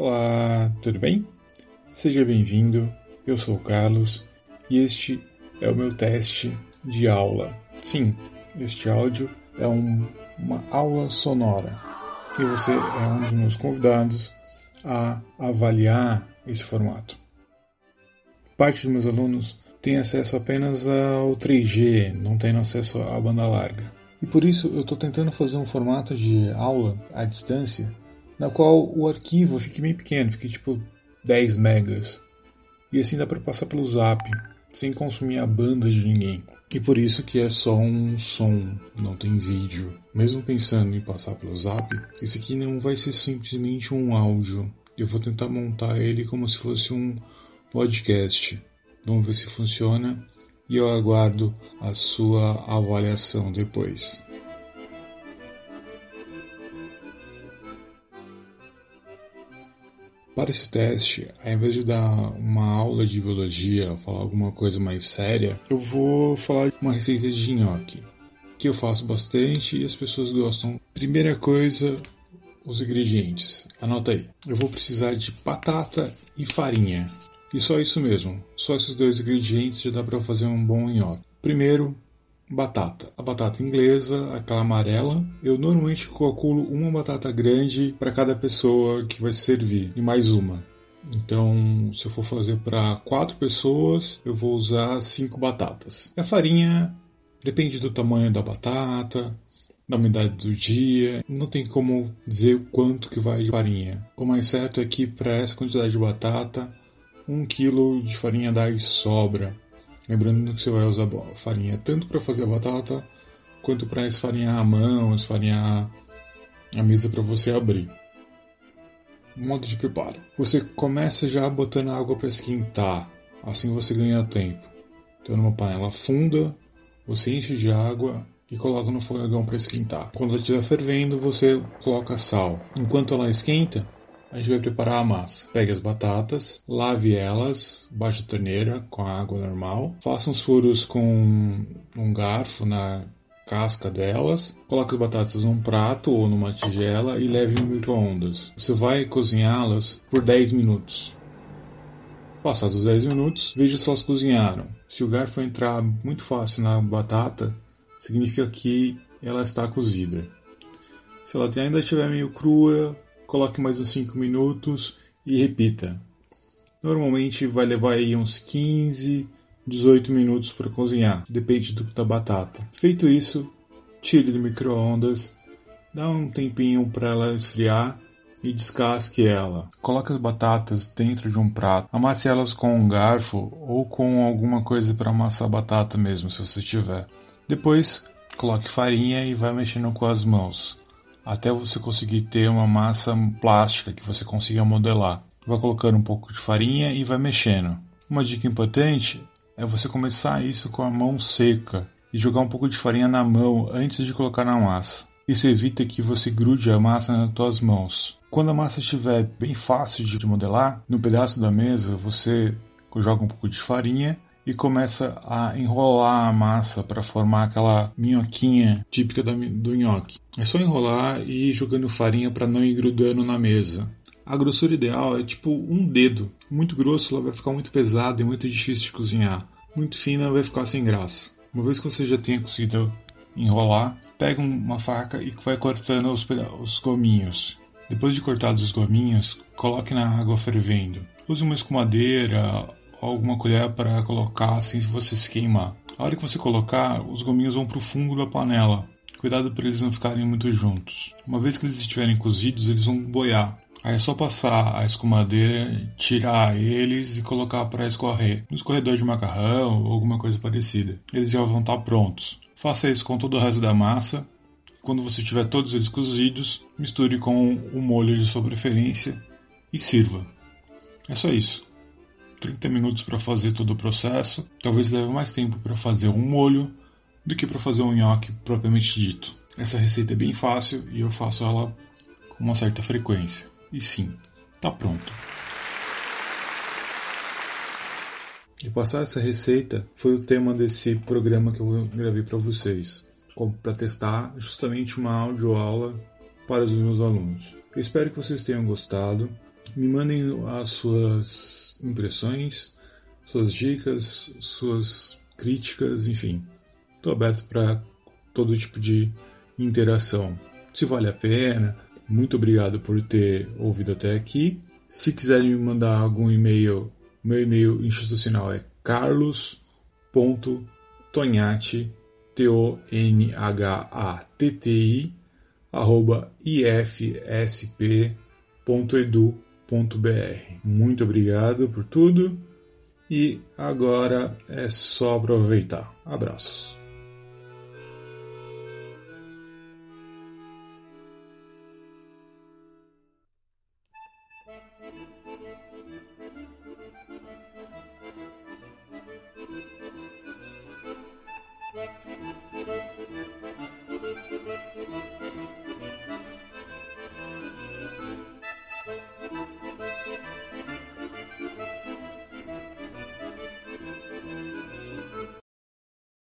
Olá, tudo bem? Seja bem-vindo. Eu sou o Carlos e este é o meu teste de aula. Sim, este áudio é um, uma aula sonora e você é um dos meus convidados a avaliar esse formato. Parte dos meus alunos tem acesso apenas ao 3G, não tem acesso à banda larga. E por isso eu estou tentando fazer um formato de aula à distância na qual o arquivo fique bem pequeno, fique tipo 10 megas. E assim dá para passar pelo zap, sem consumir a banda de ninguém. E por isso que é só um som, não tem vídeo. Mesmo pensando em passar pelo zap, esse aqui não vai ser simplesmente um áudio. Eu vou tentar montar ele como se fosse um podcast. Vamos ver se funciona e eu aguardo a sua avaliação depois. Para esse teste, ao invés de dar uma aula de biologia, falar alguma coisa mais séria, eu vou falar uma receita de nhoque, que eu faço bastante e as pessoas gostam. Primeira coisa, os ingredientes. Anota aí. Eu vou precisar de batata e farinha. E só isso mesmo. Só esses dois ingredientes já dá para fazer um bom nhoque. Primeiro, batata. A batata inglesa, aquela amarela, eu normalmente calculo uma batata grande para cada pessoa que vai servir e mais uma. Então, se eu for fazer para quatro pessoas, eu vou usar cinco batatas. E a farinha depende do tamanho da batata, da umidade do dia, não tem como dizer quanto que vai de farinha. O mais certo é que para essa quantidade de batata, um quilo de farinha dá e sobra. Lembrando que você vai usar farinha tanto para fazer a batata quanto para esfarinhar a mão, esfarinhar a mesa para você abrir. Modo de preparo: você começa já botando água para esquentar, assim você ganha tempo. Então, numa panela funda, você enche de água e coloca no fogão para esquentar. Quando ela estiver fervendo, você coloca sal. Enquanto ela esquenta, a gente vai preparar a massa. Pegue as batatas, lave elas, baixe a torneira com água normal, faça uns furos com um garfo na casca delas, coloque as batatas num prato ou numa tigela e leve no micro-ondas. Você vai cozinhá-las por 10 minutos. Passados os 10 minutos, veja se elas cozinharam. Se o garfo entrar muito fácil na batata, significa que ela está cozida. Se ela ainda estiver meio crua, coloque mais uns 5 minutos e repita. Normalmente vai levar aí uns 15, 18 minutos para cozinhar, depende do, da batata. Feito isso, tire do micro-ondas, dá um tempinho para ela esfriar e descasque ela. Coloque as batatas dentro de um prato, amasse elas com um garfo ou com alguma coisa para amassar a batata mesmo, se você tiver. Depois, coloque farinha e vai mexendo com as mãos até você conseguir ter uma massa plástica que você consiga modelar. Vai colocando um pouco de farinha e vai mexendo. Uma dica importante é você começar isso com a mão seca e jogar um pouco de farinha na mão antes de colocar na massa. Isso evita que você grude a massa nas suas mãos. Quando a massa estiver bem fácil de modelar, no pedaço da mesa você joga um pouco de farinha e começa a enrolar a massa para formar aquela minhoquinha típica do nhoque. É só enrolar e ir jogando farinha para não ir grudando na mesa. A grossura ideal é tipo um dedo. Muito grosso ela vai ficar muito pesada e muito difícil de cozinhar. Muito fina vai ficar sem graça. Uma vez que você já tenha conseguido enrolar, pega uma faca e vai cortando os, os gominhos. Depois de cortados os gominhos, coloque na água fervendo. Use uma escumadeira alguma colher para colocar assim se você se queimar. A hora que você colocar, os gominhos vão para o fundo da panela. Cuidado para eles não ficarem muito juntos. Uma vez que eles estiverem cozidos, eles vão boiar. Aí é só passar a escumadeira, tirar eles e colocar para escorrer no escorredor de macarrão ou alguma coisa parecida. Eles já vão estar prontos. Faça isso com todo o resto da massa. Quando você tiver todos eles cozidos, misture com o molho de sua preferência e sirva. É só isso. 30 minutos para fazer todo o processo. Talvez leve mais tempo para fazer um molho do que para fazer um nhoque propriamente dito. Essa receita é bem fácil e eu faço ela com uma certa frequência. E sim, tá pronto. E passar essa receita foi o tema desse programa que eu gravei para vocês, para testar justamente uma audioaula para os meus alunos. Eu espero que vocês tenham gostado. Me mandem as suas impressões, suas dicas, suas críticas, enfim. Estou aberto para todo tipo de interação. Se vale a pena, muito obrigado por ter ouvido até aqui. Se quiserem me mandar algum e-mail, meu e-mail institucional é carlos.tonhati, T-O-N-H-A-T-T-I, arroba ifsp.edu.br www.ecoagro.com.br. Muito obrigado por tudo e agora é só aproveitar. Abraços.